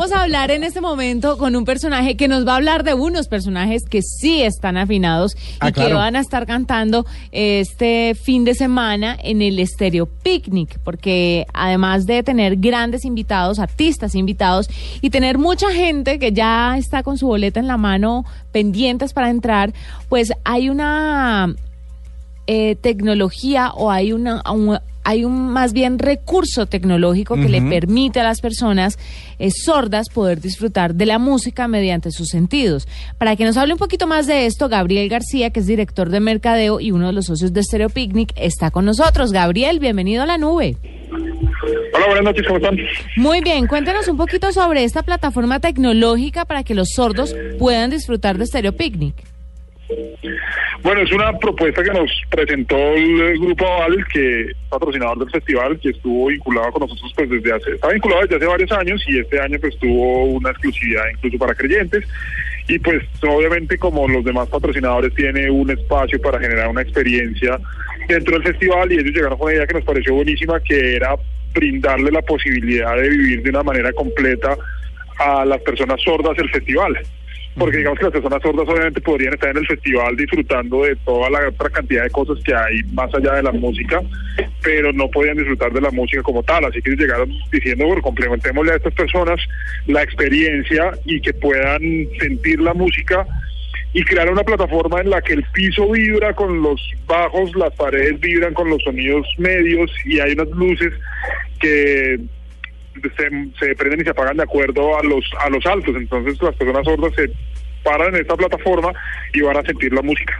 Vamos a hablar en este momento con un personaje que nos va a hablar de unos personajes que sí están afinados Ah, y que van a estar cantando este fin de semana en el Estéreo Picnic, porque además de tener grandes invitados, artistas invitados y tener mucha gente que ya está con su boleta en la mano pendientes para entrar, pues hay una eh, tecnología o hay una un- hay un más bien recurso tecnológico que le permite a las personas eh, sordas poder disfrutar de la música mediante sus sentidos. Para que nos hable un poquito más de esto, Gabriel García, que es director de mercadeo y uno de los socios de Stereo Picnic, está con nosotros. Gabriel, bienvenido a la nube. Hola, buenas noches, ¿cómo están? Muy bien, cuéntenos un poquito sobre esta plataforma tecnológica para que los sordos puedan disfrutar de Stereo Picnic. Bueno, es una propuesta que nos presentó el Grupo Aval, que es patrocinador del festival, que estuvo vinculado con nosotros pues desde hace, está vinculado desde hace varios años y este año pues tuvo una exclusividad incluso para creyentes y pues obviamente como los demás patrocinadores tiene un espacio para generar una experiencia dentro del festival y ellos llegaron con una idea que nos pareció buenísima que era brindarle la posibilidad de vivir de una manera completa a las personas sordas el festival. Porque digamos que las personas sordas obviamente podrían estar en el festival disfrutando de toda la otra cantidad de cosas que hay más allá de la música, pero no podían disfrutar de la música como tal. Así que llegaron diciendo, bueno, complementémosle a estas personas la experiencia y que puedan sentir la música y crear una plataforma en la que el piso vibra con los bajos, las paredes vibran con los sonidos medios y hay unas luces que se, se prenden y se apagan de acuerdo a los a los altos. Entonces las personas sordas se paran en esta plataforma y van a sentir la música.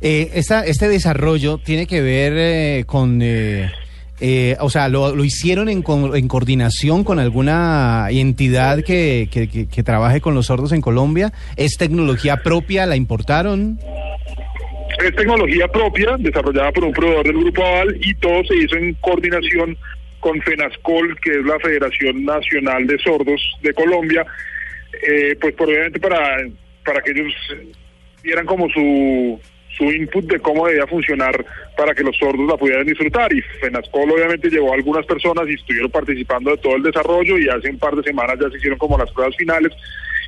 Eh, esta- este desarrollo tiene que ver eh, con, eh, eh, o sea, lo, lo hicieron en, co- en coordinación con alguna entidad que, que- que- que trabaje con los sordos en Colombia. ¿Es tecnología propia? ¿La importaron? Es tecnología propia, desarrollada por un proveedor del Grupo Aval y todo se hizo en coordinación con FENASCOL, que es la Federación Nacional de Sordos de Colombia, eh, pues obviamente para, para que ellos dieran como su, su input de cómo debía funcionar para que los sordos la pudieran disfrutar. Y FENASCOL obviamente llevó a algunas personas y estuvieron participando de todo el desarrollo y hace un par de semanas ya se hicieron como las pruebas finales.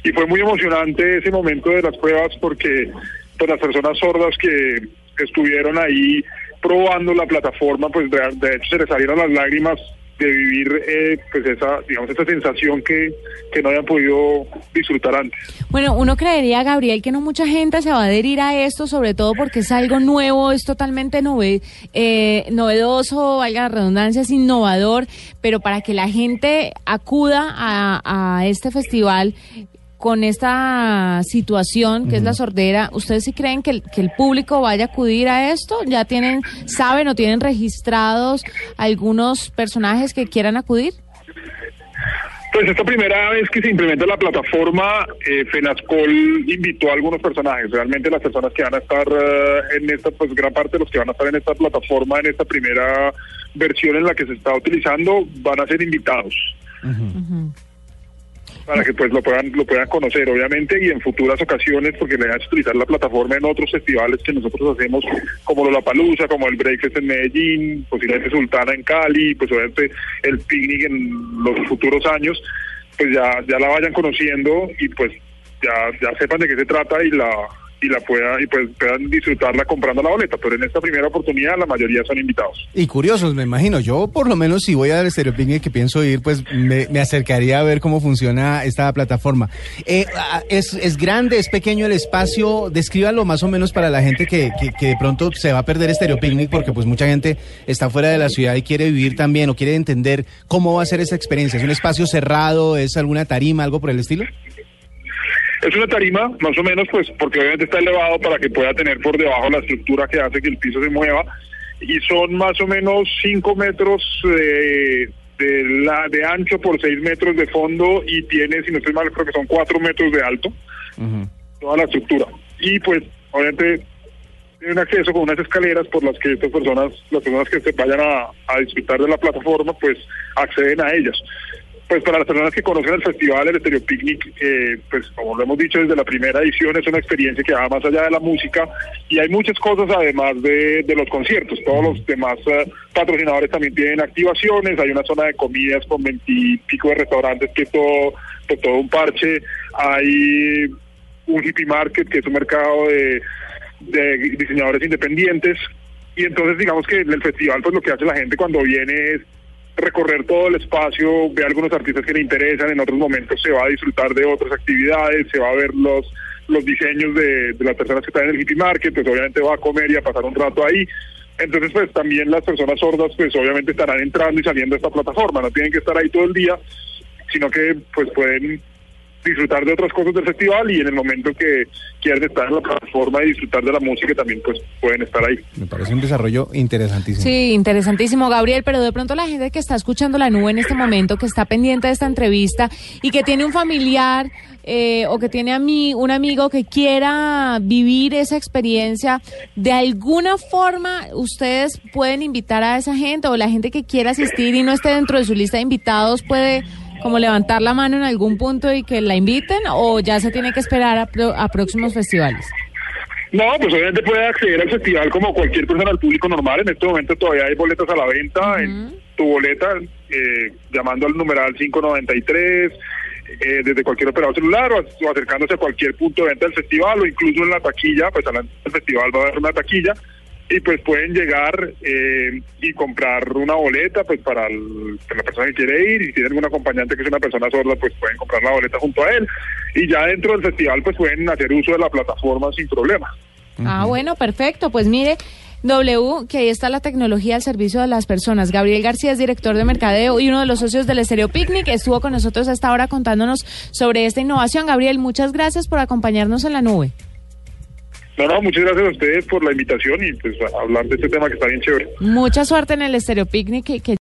Y fue muy emocionante ese momento de las pruebas porque pues, las personas sordas que estuvieron ahí probando la plataforma, pues de, hecho se les salieron las lágrimas de vivir eh, pues esa digamos esa sensación que, que no habían podido disfrutar antes. Bueno, uno creería, Gabriel, que no mucha gente se va a adherir a esto, sobre todo porque es algo nuevo, es totalmente nove- eh, novedoso, valga la redundancia, es innovador, pero para que la gente acuda a, a este festival con esta situación que es la sordera, ¿ustedes sí creen que el, que el público vaya a acudir a esto? ¿Ya tienen, saben o tienen registrados algunos personajes que quieran acudir? Pues esta primera vez que se implementa la plataforma, eh, FENASCOL invitó a algunos personajes. Realmente las personas que van a estar eh, en esta, pues gran parte de los que van a estar en esta plataforma, en esta primera versión en la que se está utilizando, van a ser invitados. Para que pues lo puedan lo puedan conocer, obviamente, y en futuras ocasiones, porque le van a utilizar la plataforma en otros festivales que nosotros hacemos, como Lollapalooza, como el Breakfast en Medellín, posiblemente Sultana en Cali, pues obviamente el picnic en los futuros años, pues ya ya la vayan conociendo y pues ya ya sepan de qué se trata y la y la puedan y pues puedan disfrutarla comprando la boleta, pero en esta primera oportunidad la mayoría son invitados. Y curiosos, me imagino. Yo, por lo menos, si voy al Stereo Picnic que pienso ir, pues me, acercaría a ver cómo funciona esta plataforma. Eh, ah, es, ¿Es grande, es pequeño el espacio? Descríbalo más o menos para la gente que, que, que de pronto se va a perder Stereo Picnic porque pues mucha gente está fuera de la ciudad y quiere vivir también o quiere entender cómo va a ser esa experiencia. ¿Es un espacio cerrado? ¿Es alguna tarima, algo por el estilo? Es una tarima, más o menos, pues, porque obviamente está elevado para que pueda tener por debajo la estructura que hace que el piso se mueva. Y son más o menos 5 metros de, de, la, de ancho por 6 metros de fondo y tiene, si no estoy mal, creo que son 4 metros de alto, toda la estructura. Y pues, obviamente, tiene un acceso con unas escaleras por las que estas personas, las personas que se vayan a, a disfrutar de la plataforma, pues acceden a ellas. Pues para las personas que conocen el festival, el Estéreo Picnic, eh, pues como lo hemos dicho desde la primera edición, es una experiencia que va más allá de la música y hay muchas cosas además de, de los conciertos. Todos los demás eh, patrocinadores también tienen activaciones, hay una zona de comidas con veintipico de restaurantes que todo pues, todo un parche. Hay un hippie market, que es un mercado de, de diseñadores independientes. Y entonces digamos que el festival pues lo que hace la gente cuando viene es recorrer todo el espacio, ve algunos artistas que le interesan, en otros momentos se va a disfrutar de otras actividades, se va a ver los los diseños de, de las personas que están en el hippie market, pues obviamente va a comer y a pasar un rato ahí. Entonces, pues también las personas sordas, pues obviamente estarán entrando y saliendo de esta plataforma, no tienen que estar ahí todo el día, sino que pues pueden disfrutar de otras cosas del festival y en el momento que quieran estar en la plataforma y disfrutar de la música también pues pueden estar ahí. Me parece un desarrollo interesantísimo. Sí, interesantísimo, Gabriel, pero de pronto la gente que está escuchando la nube en este momento, que está pendiente de esta entrevista y que tiene un familiar eh, o que tiene a mí un amigo que quiera vivir esa experiencia, de alguna forma ustedes pueden invitar a esa gente o la gente que quiera asistir y no esté dentro de su lista de invitados puede como levantar la mano en algún punto y que la inviten o ya se tiene que esperar a, pro- a próximos festivales? No, pues obviamente puede acceder al festival como cualquier persona al público normal. En este momento todavía hay boletas a la venta. En tu boleta, eh, llamando al numeral 593, eh, desde cualquier operador celular o, acercándose a cualquier punto de venta del festival o incluso en la taquilla, pues al festival va a haber una taquilla y pues pueden llegar eh, y comprar una boleta pues para, el- para la persona que quiere ir y si tiene algún acompañante que es una persona sorda pues pueden comprar la boleta junto a él y ya dentro del festival pues pueden hacer uso de la plataforma sin problema. Ah, bueno, perfecto. Pues mire, W, que ahí está la tecnología al servicio de las personas. Gabriel García es director de mercadeo y uno de los socios del Estéreo Picnic. Estuvo con nosotros hasta ahora contándonos sobre esta innovación. Gabriel, muchas gracias por acompañarnos en la nube. No, no, muchas gracias a ustedes por la invitación y pues a hablar de este tema que está bien chévere. Mucha suerte en el Estéreo Picnic que,